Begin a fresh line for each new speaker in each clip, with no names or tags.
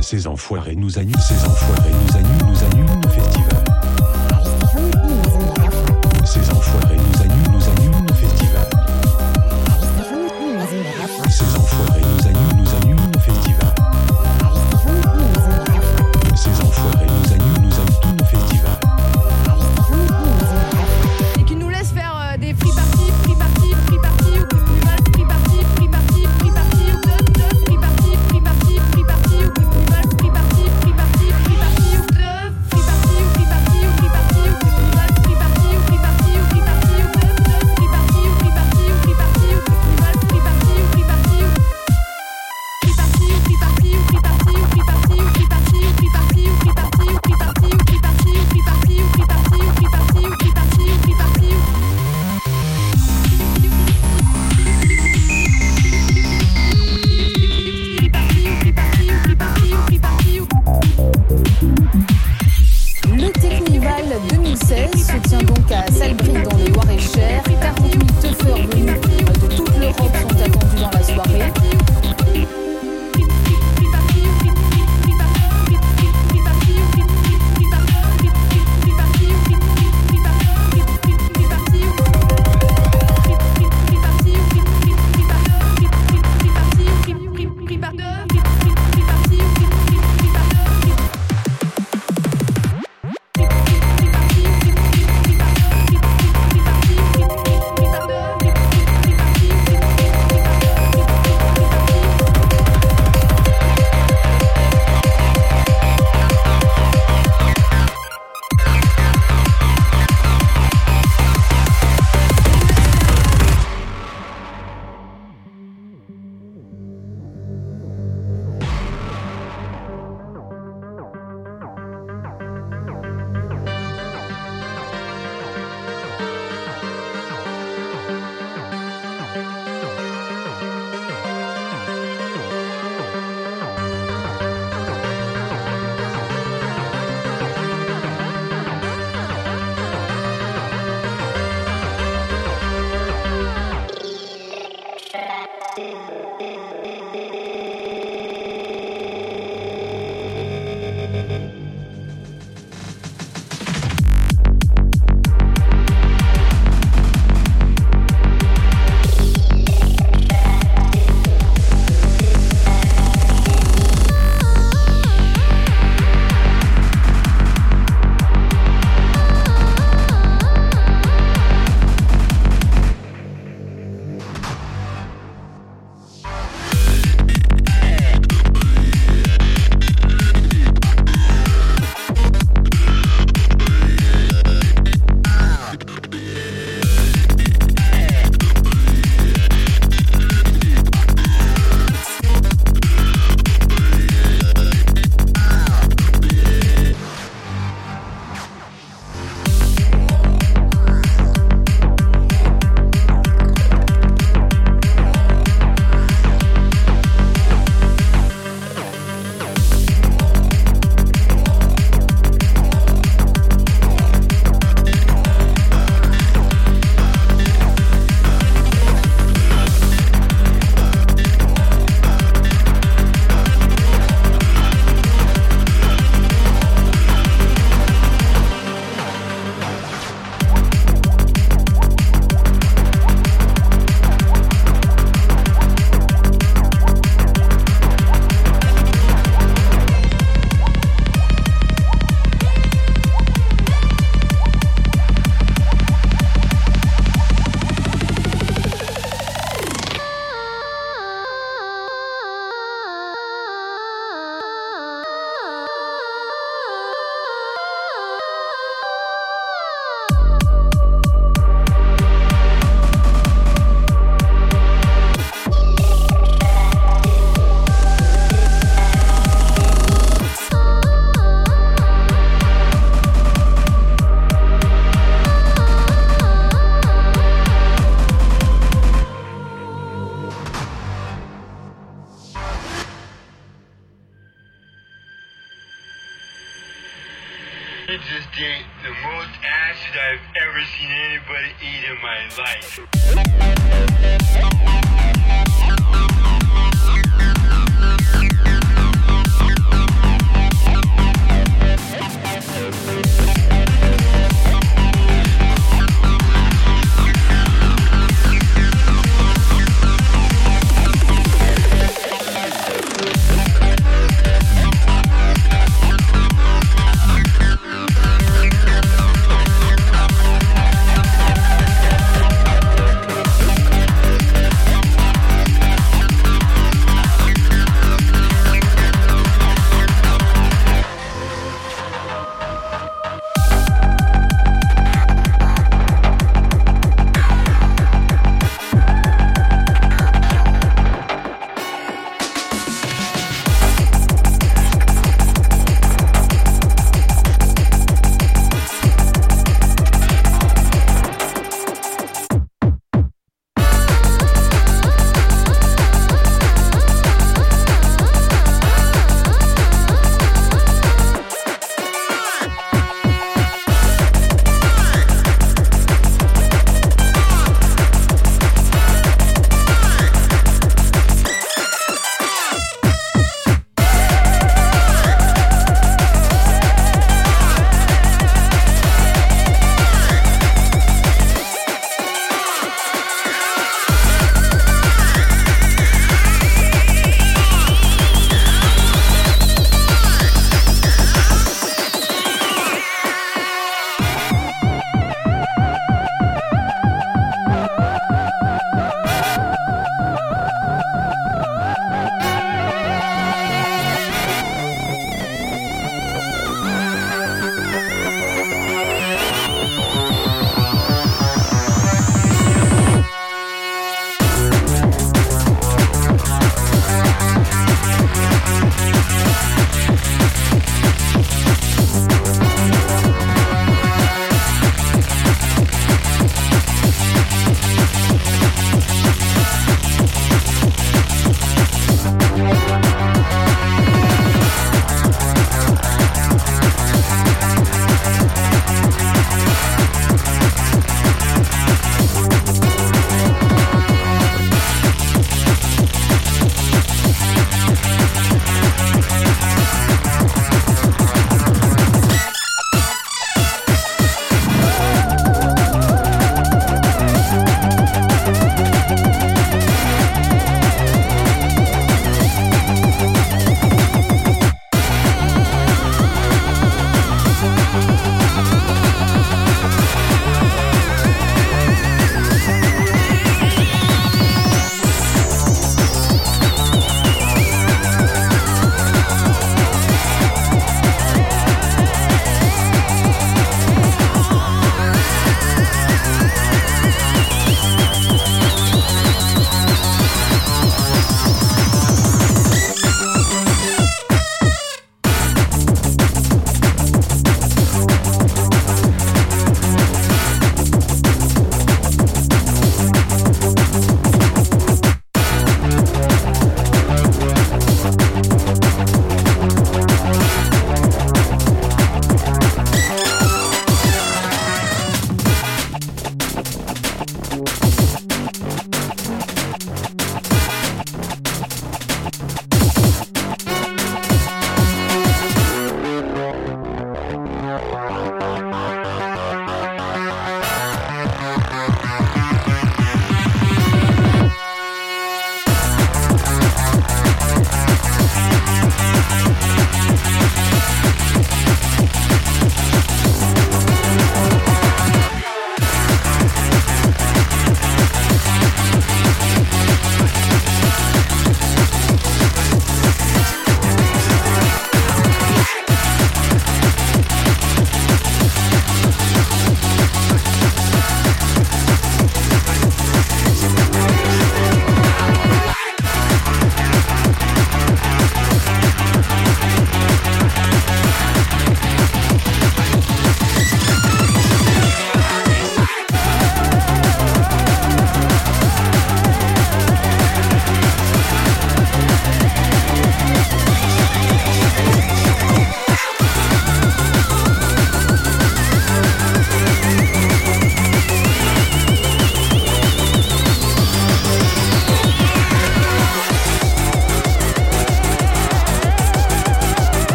Ces enfoirés nous annulent, ces enfoirés nous annulent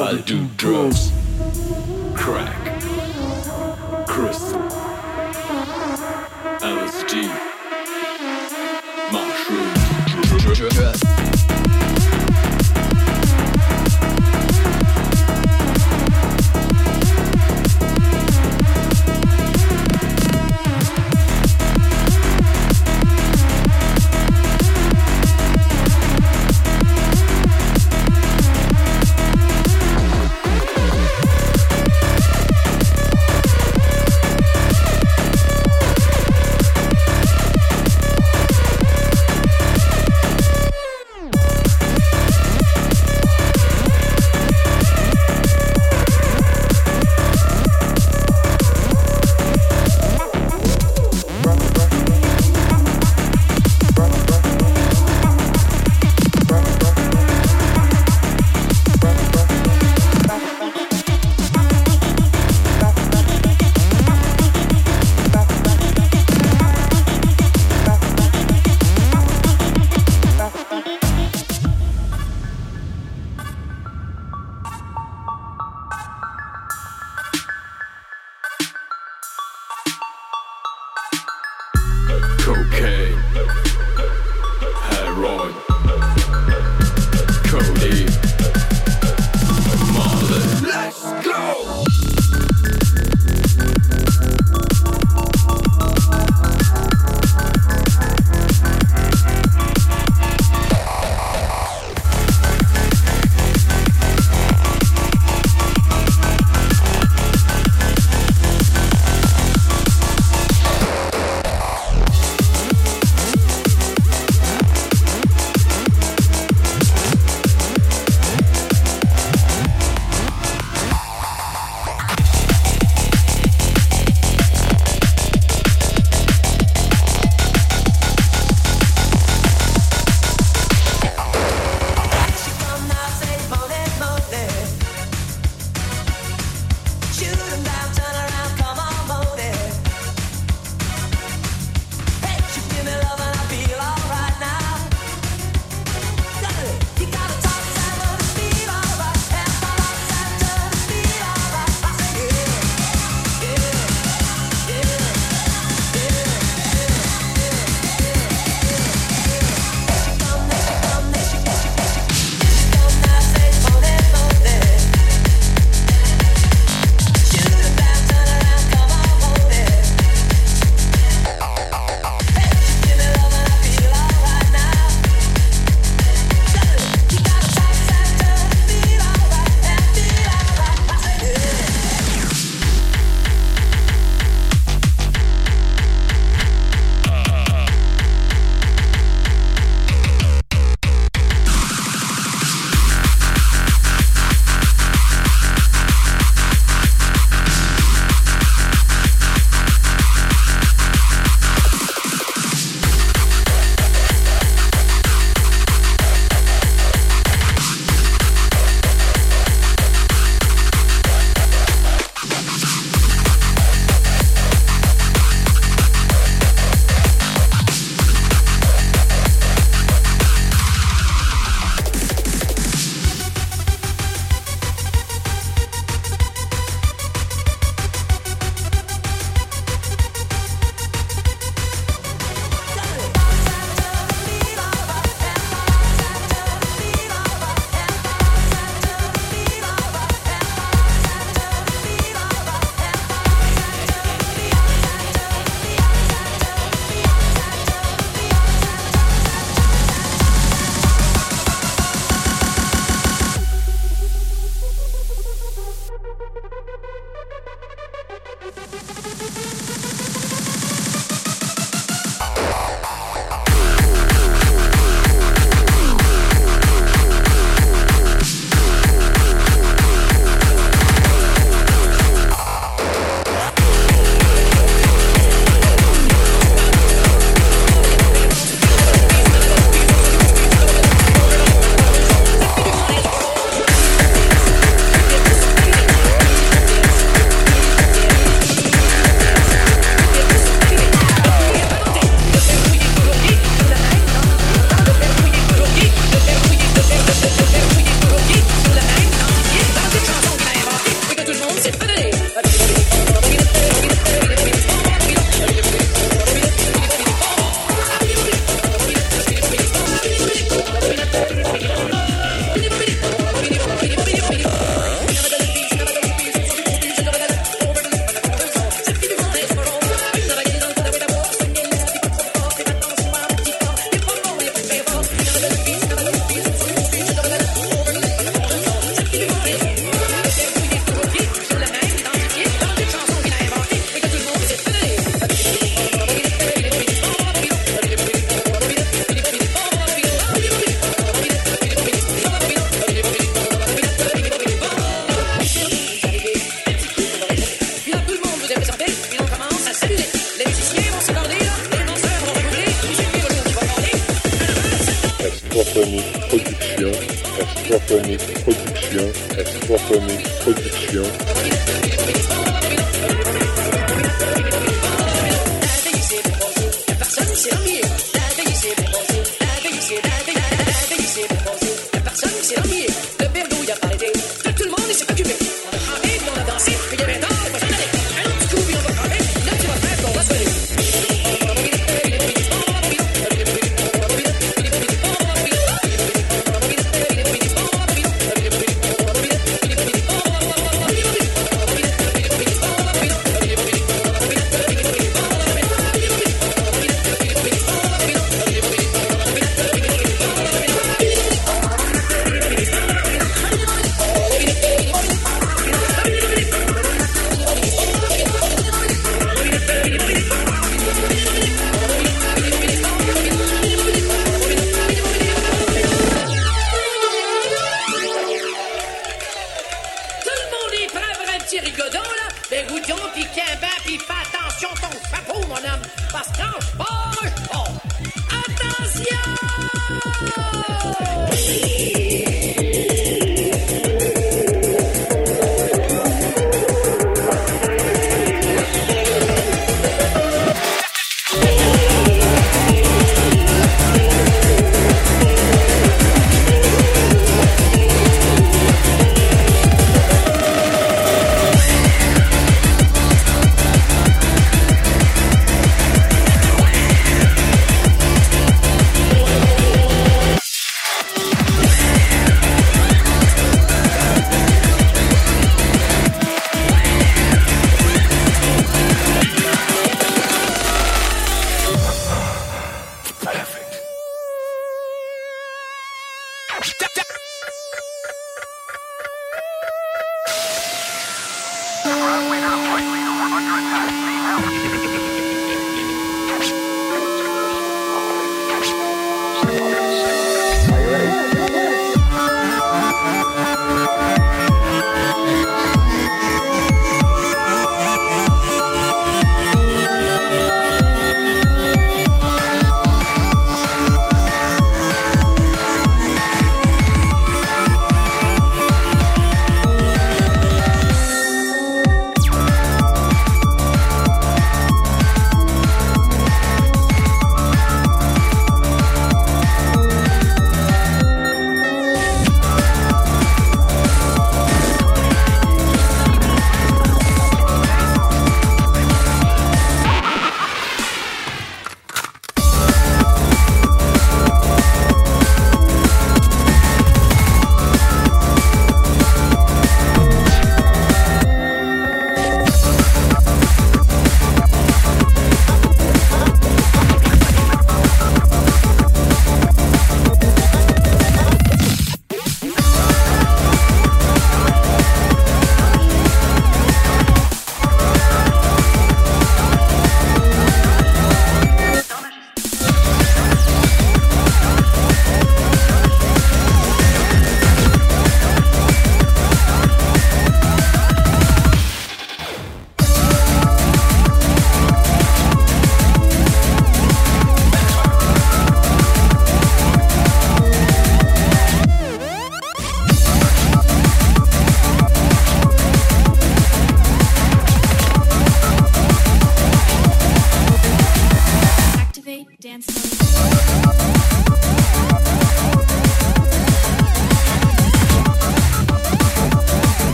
I do drugs.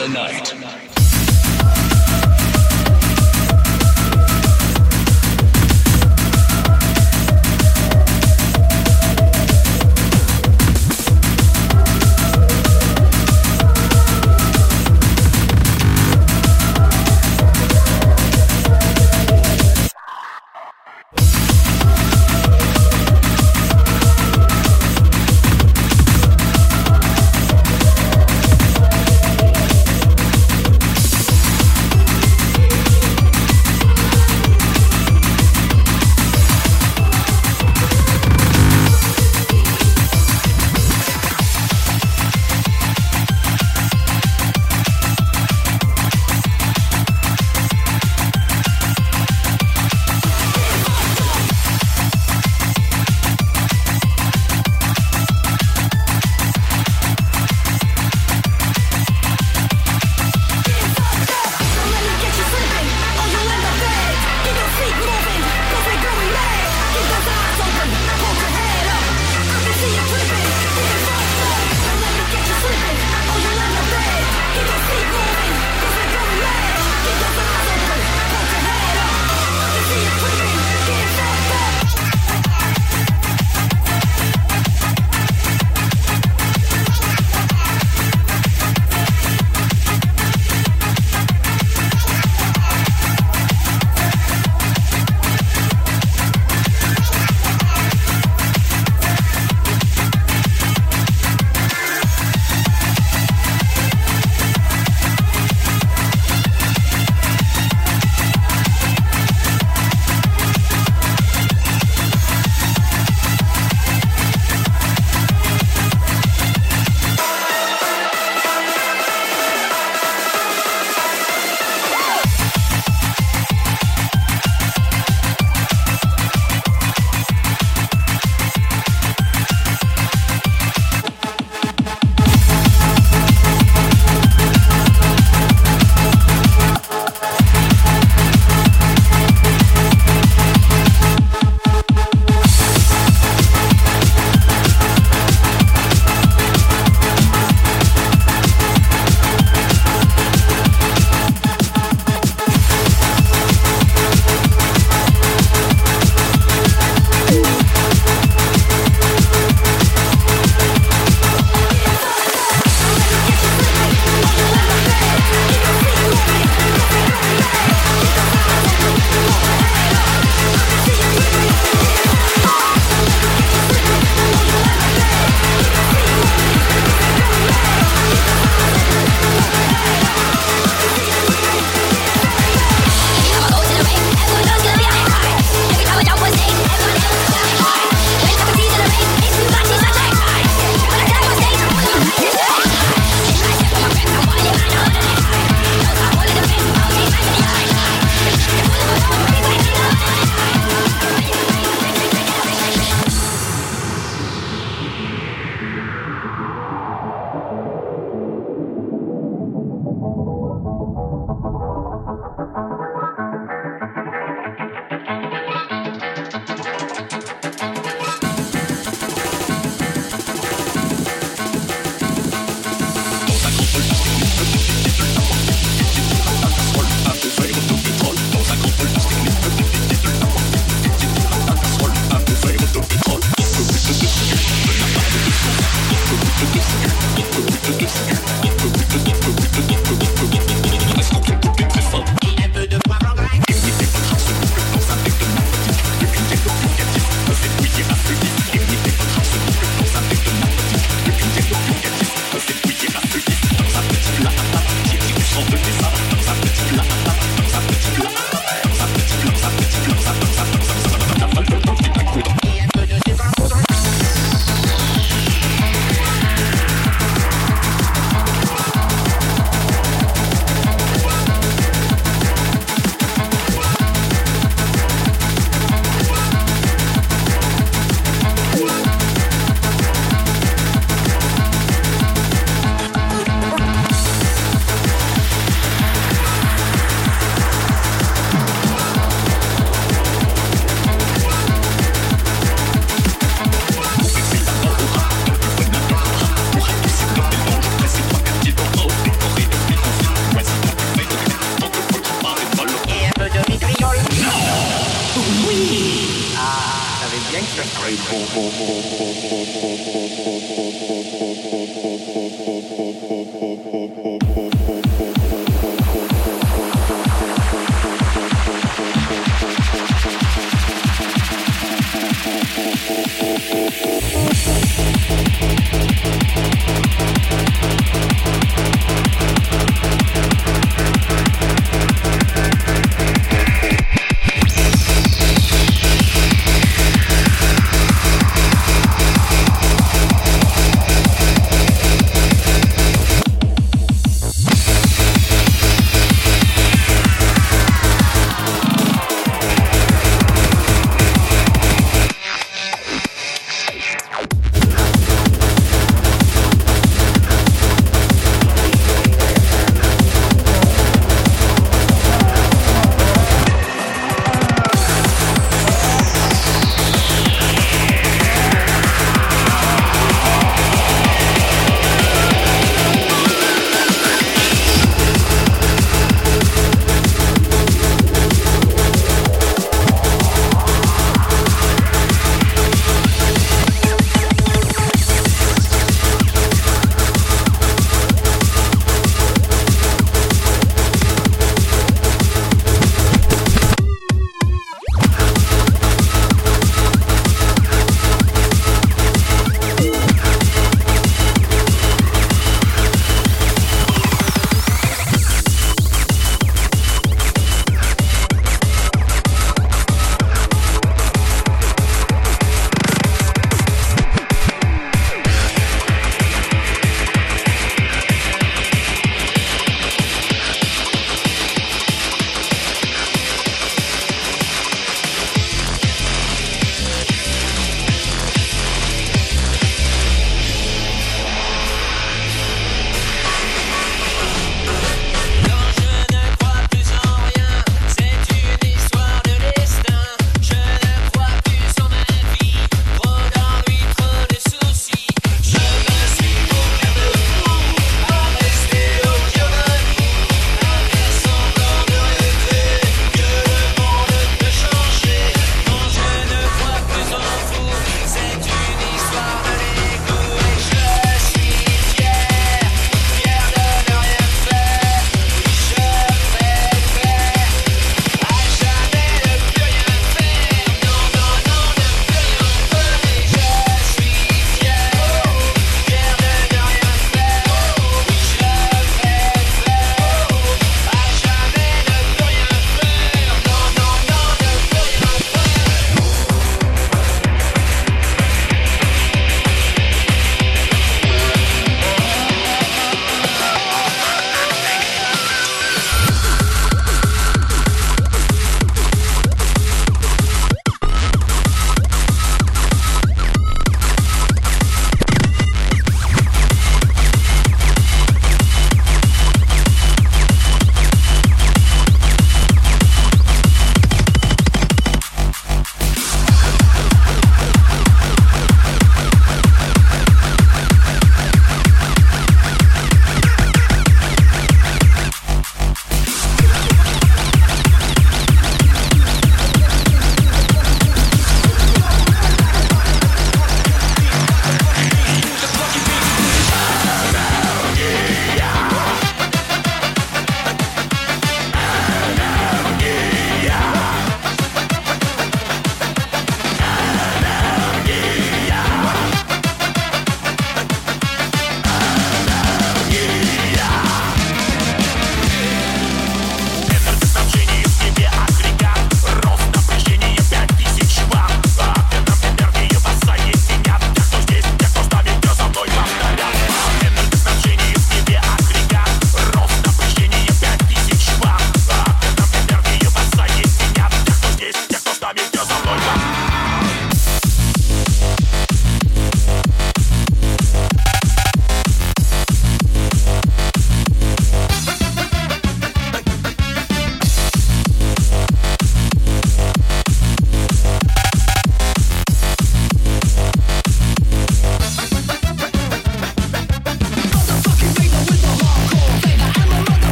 the night.